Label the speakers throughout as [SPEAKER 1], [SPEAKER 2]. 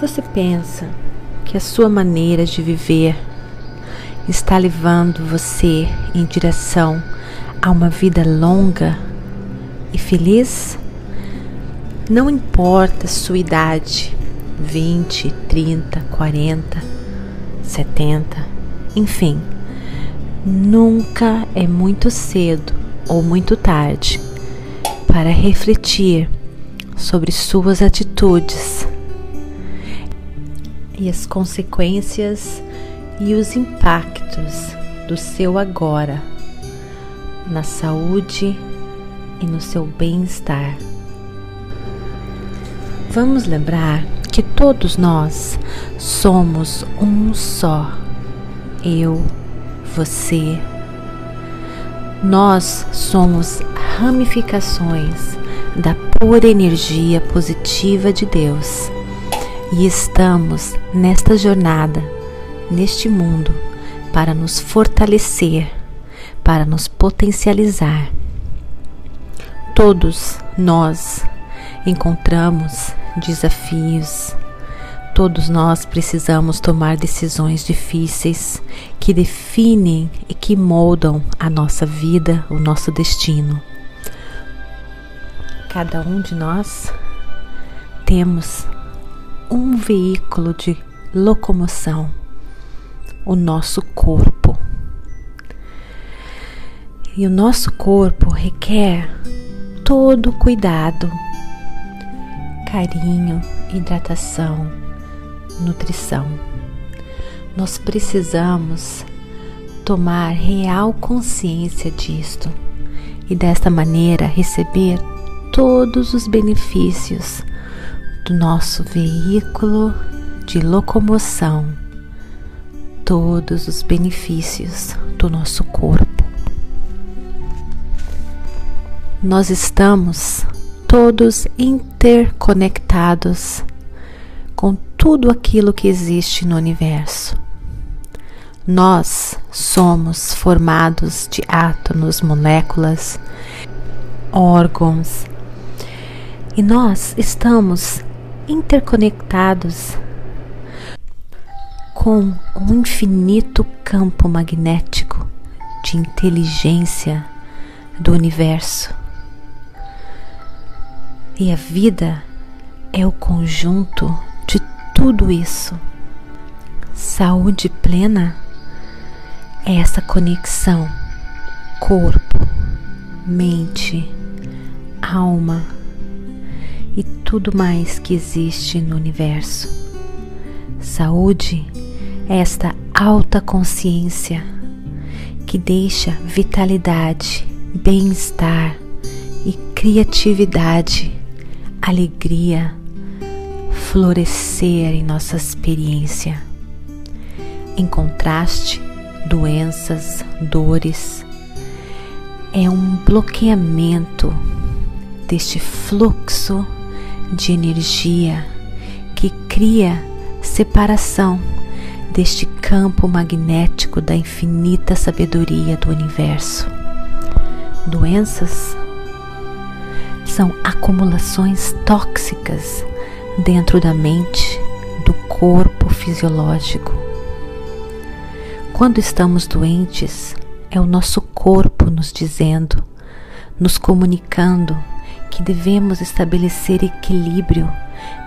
[SPEAKER 1] Você pensa que a sua maneira de viver está levando você em direção a uma vida longa e feliz? Não importa sua idade, 20, 30, 40, 70, enfim, nunca é muito cedo ou muito tarde para refletir sobre suas atitudes e as consequências e os impactos do seu agora na saúde e no seu bem-estar. Vamos lembrar que todos nós somos um só. Eu, você. Nós somos ramificações da pura energia positiva de Deus e estamos nesta jornada, neste mundo, para nos fortalecer, para nos potencializar. Todos nós encontramos desafios, todos nós precisamos tomar decisões difíceis que definem e que moldam a nossa vida, o nosso destino. Cada um de nós temos um veículo de locomoção, o nosso corpo. E o nosso corpo requer todo cuidado, carinho, hidratação, nutrição. Nós precisamos tomar real consciência disto e desta maneira receber todos os benefícios do nosso veículo de locomoção todos os benefícios do nosso corpo. Nós estamos todos interconectados com tudo aquilo que existe no universo. Nós somos formados de átomos, moléculas, órgãos, e nós estamos interconectados com um infinito campo magnético de inteligência do universo. E a vida é o conjunto de tudo isso. Saúde plena é essa conexão corpo, mente, alma e tudo mais que existe no universo. Saúde é esta alta consciência que deixa vitalidade, bem-estar e criatividade, alegria florescer em nossa experiência. Em contraste, doenças, dores, é um bloqueamento deste fluxo de energia que cria separação deste campo magnético da infinita sabedoria do universo. Doenças são acumulações tóxicas dentro da mente, do corpo fisiológico. Quando estamos doentes, é o nosso corpo nos dizendo, nos comunicando que devemos estabelecer equilíbrio,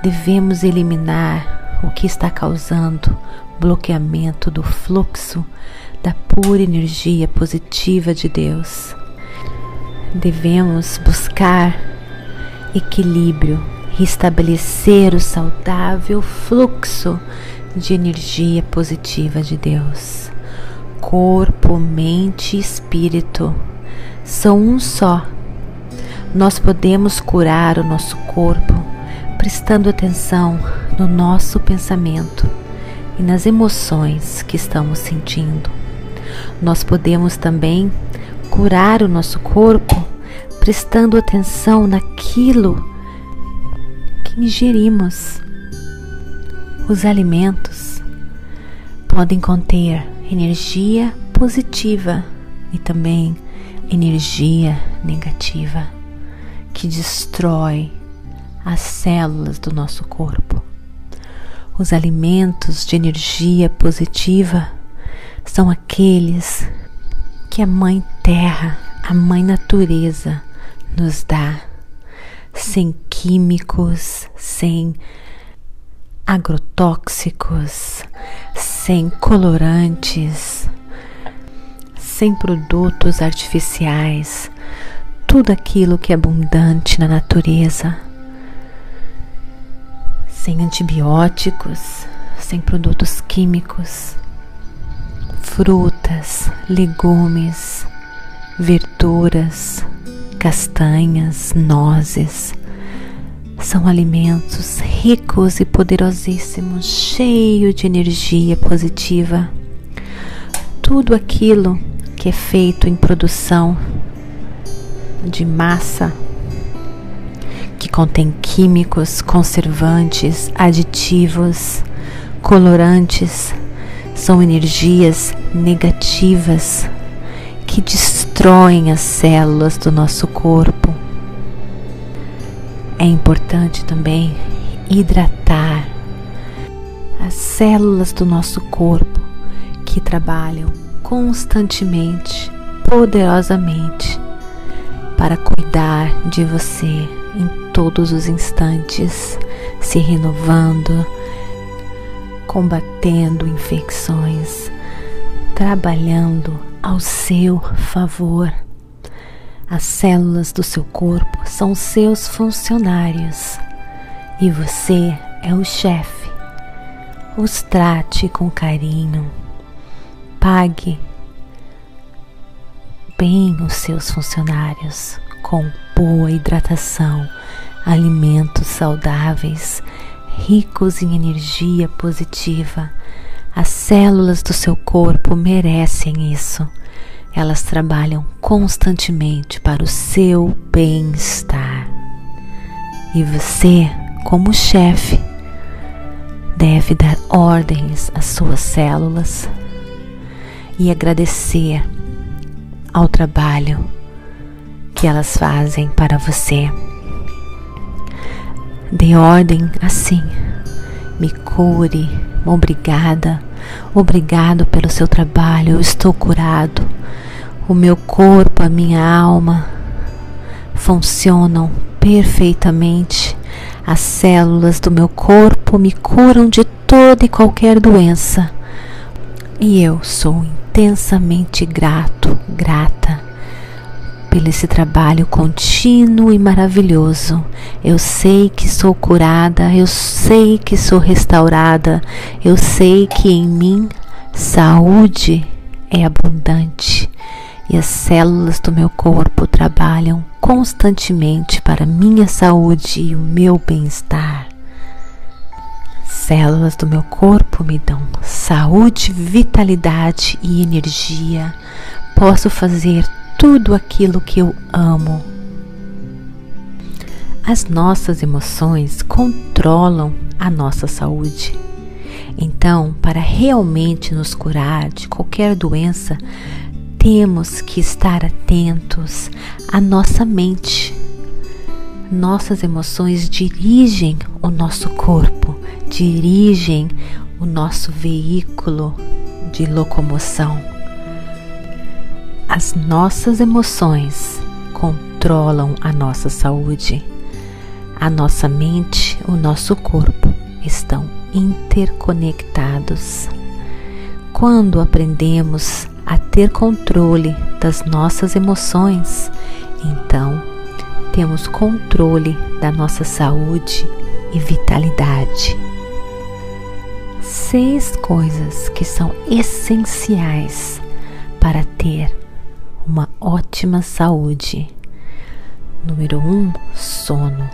[SPEAKER 1] devemos eliminar o que está causando bloqueamento do fluxo da pura energia positiva de Deus. Devemos buscar equilíbrio, restabelecer o saudável fluxo de energia positiva de Deus. Corpo, mente e espírito são um só. Nós podemos curar o nosso corpo prestando atenção no nosso pensamento e nas emoções que estamos sentindo. Nós podemos também curar o nosso corpo prestando atenção naquilo que ingerimos. Os alimentos podem conter energia positiva e também energia negativa que destrói as células do nosso corpo. Os alimentos de energia positiva são aqueles que a Mãe Terra, a Mãe Natureza, nos dá, sem químicos, sem agrotóxicos, sem colorantes, sem produtos artificiais, tudo aquilo que é abundante na natureza, sem antibióticos, sem produtos químicos, frutas, legumes, verduras, castanhas, nozes. São alimentos ricos e poderosíssimos, cheios de energia positiva. Tudo aquilo que é feito em produção de massa, que contém químicos, conservantes, aditivos, colorantes, são energias negativas que destroem as células do nosso corpo. É importante também hidratar as células do nosso corpo que trabalham constantemente, poderosamente, para cuidar de você em todos os instantes, se renovando, combatendo infecções, trabalhando ao seu favor. As células do seu corpo são seus funcionários e você é o chefe. Os trate com carinho, pague bem os seus funcionários com boa hidratação, alimentos saudáveis ricos em energia positiva. As células do seu corpo merecem isso. Elas trabalham constantemente para o seu bem-estar. E você, como chefe, deve dar ordens às suas células e agradecer ao trabalho que elas fazem para você. Dê ordem assim. Me cure. Obrigada. Obrigado pelo seu trabalho. Eu estou curado. O meu corpo, a minha alma funcionam perfeitamente. As células do meu corpo me curam de toda e qualquer doença. E eu sou intensamente grato, grata pelo esse trabalho contínuo e maravilhoso. Eu sei que sou curada, eu sei que sou restaurada, eu sei que em mim saúde é abundante e as células do meu corpo trabalham constantemente para minha saúde e o meu bem-estar. Células do meu corpo me dão saúde, vitalidade e energia. Posso fazer tudo aquilo que eu amo. As nossas emoções controlam a nossa saúde. Então, para realmente nos curar de qualquer doença, temos que estar atentos à nossa mente. Nossas emoções dirigem o nosso corpo, dirigem o nosso veículo de locomoção. As nossas emoções controlam a nossa saúde. A nossa mente, o nosso corpo estão interconectados. Quando aprendemos a ter controle das nossas emoções, então temos controle da nossa saúde e vitalidade. Seis coisas que são essenciais para ter uma ótima saúde. Número 1: um, sono.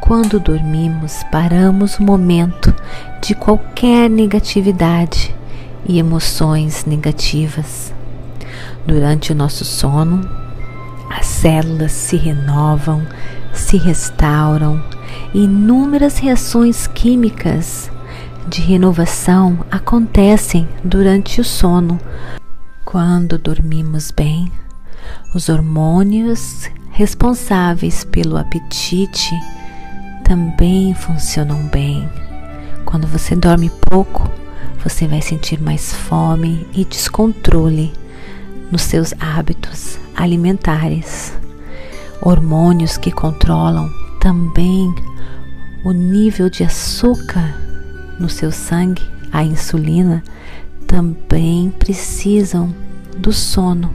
[SPEAKER 1] Quando dormimos, paramos o momento de qualquer negatividade e emoções negativas. Durante o nosso sono, as células se renovam, se restauram inúmeras reações químicas de renovação acontecem durante o sono. Quando dormimos bem, os hormônios responsáveis pelo apetite também funcionam bem. Quando você dorme pouco, você vai sentir mais fome e descontrole nos seus hábitos alimentares. Hormônios que controlam também o nível de açúcar no seu sangue, a insulina, também precisam do sono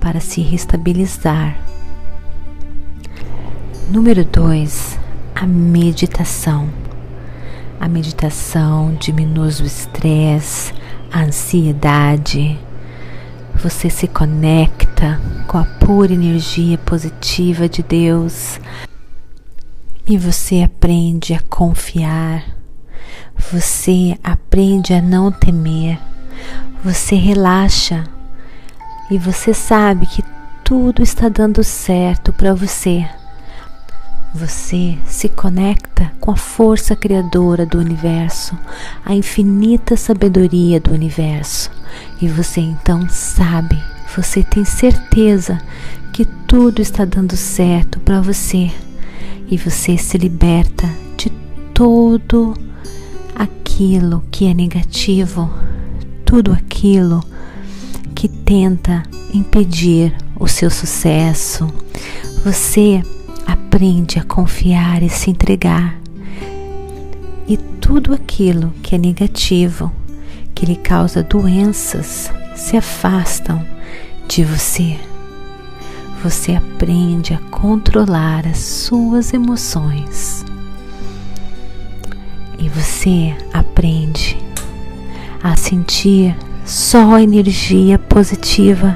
[SPEAKER 1] para se restabilizar. Número 2, a meditação. A meditação diminui o estresse, a ansiedade. Você se conecta com a pura energia positiva de Deus e você aprende a confiar. Você aprende a não temer. Você relaxa e você sabe que tudo está dando certo para você você se conecta com a força criadora do universo, a infinita sabedoria do universo, e você então sabe, você tem certeza que tudo está dando certo para você, e você se liberta de todo aquilo que é negativo, tudo aquilo que tenta impedir o seu sucesso. Você aprende a confiar e se entregar. E tudo aquilo que é negativo, que lhe causa doenças, se afastam de você. Você aprende a controlar as suas emoções. E você aprende a sentir só energia positiva.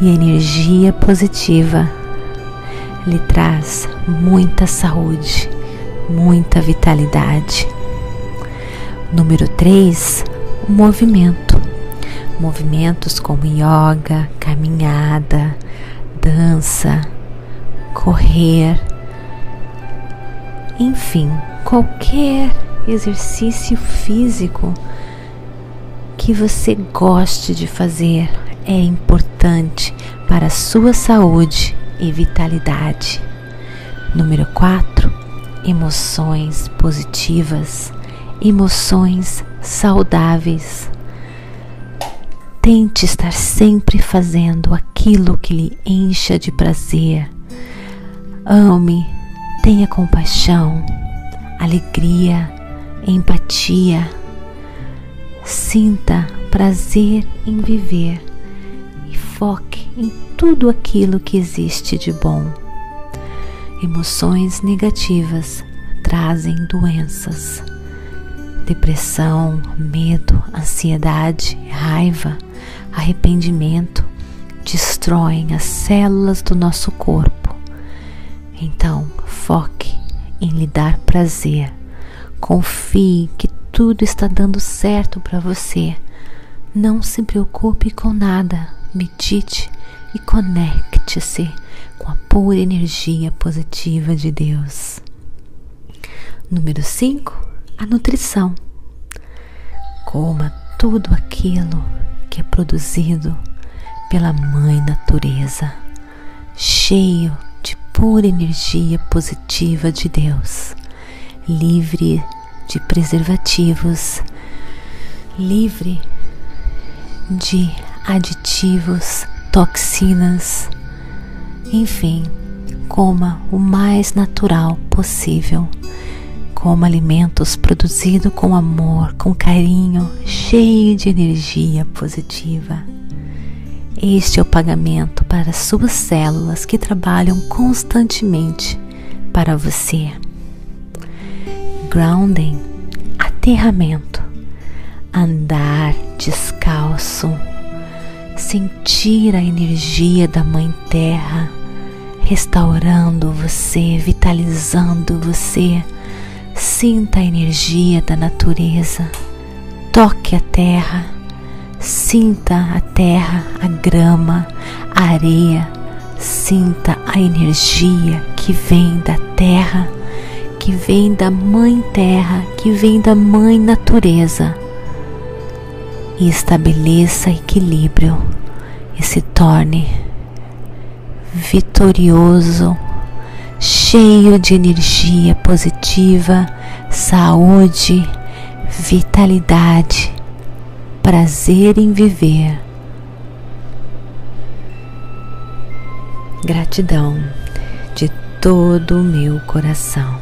[SPEAKER 1] E energia positiva lhe traz muita saúde, muita vitalidade. Número 3, o movimento. Movimentos como yoga, caminhada, dança, correr, enfim, qualquer exercício físico que você goste de fazer é importante para a sua saúde e vitalidade. Número 4. Emoções positivas, emoções saudáveis. Tente estar sempre fazendo aquilo que lhe encha de prazer. Ame, tenha compaixão, alegria, empatia. Sinta prazer em viver e foque em tudo aquilo que existe de bom. Emoções negativas trazem doenças. Depressão, medo, ansiedade, raiva, arrependimento destroem as células do nosso corpo. Então, foque em lhe dar prazer. Confie que tudo está dando certo para você. Não se preocupe com nada. Medite e conecte-se com a pura energia positiva de Deus. Número 5, a nutrição. Coma tudo aquilo que é produzido pela Mãe Natureza, cheio de pura energia positiva de Deus, livre de preservativos, livre de aditivos toxinas, enfim, coma o mais natural possível. Coma alimentos produzidos com amor, com carinho, cheio de energia positiva. Este é o pagamento para suas células que trabalham constantemente para você. Grounding, aterramento, andar descalço, sentir a energia da Mãe Terra restaurando você, vitalizando você. Sinta a energia da natureza, toque a terra, sinta a terra, a grama, a areia, sinta a energia que vem da terra, que vem da Mãe Terra, que vem da Mãe Natureza. E estabeleça equilíbrio e se torne vitorioso, cheio de energia positiva, saúde, vitalidade, prazer em viver. Gratidão de todo o meu coração.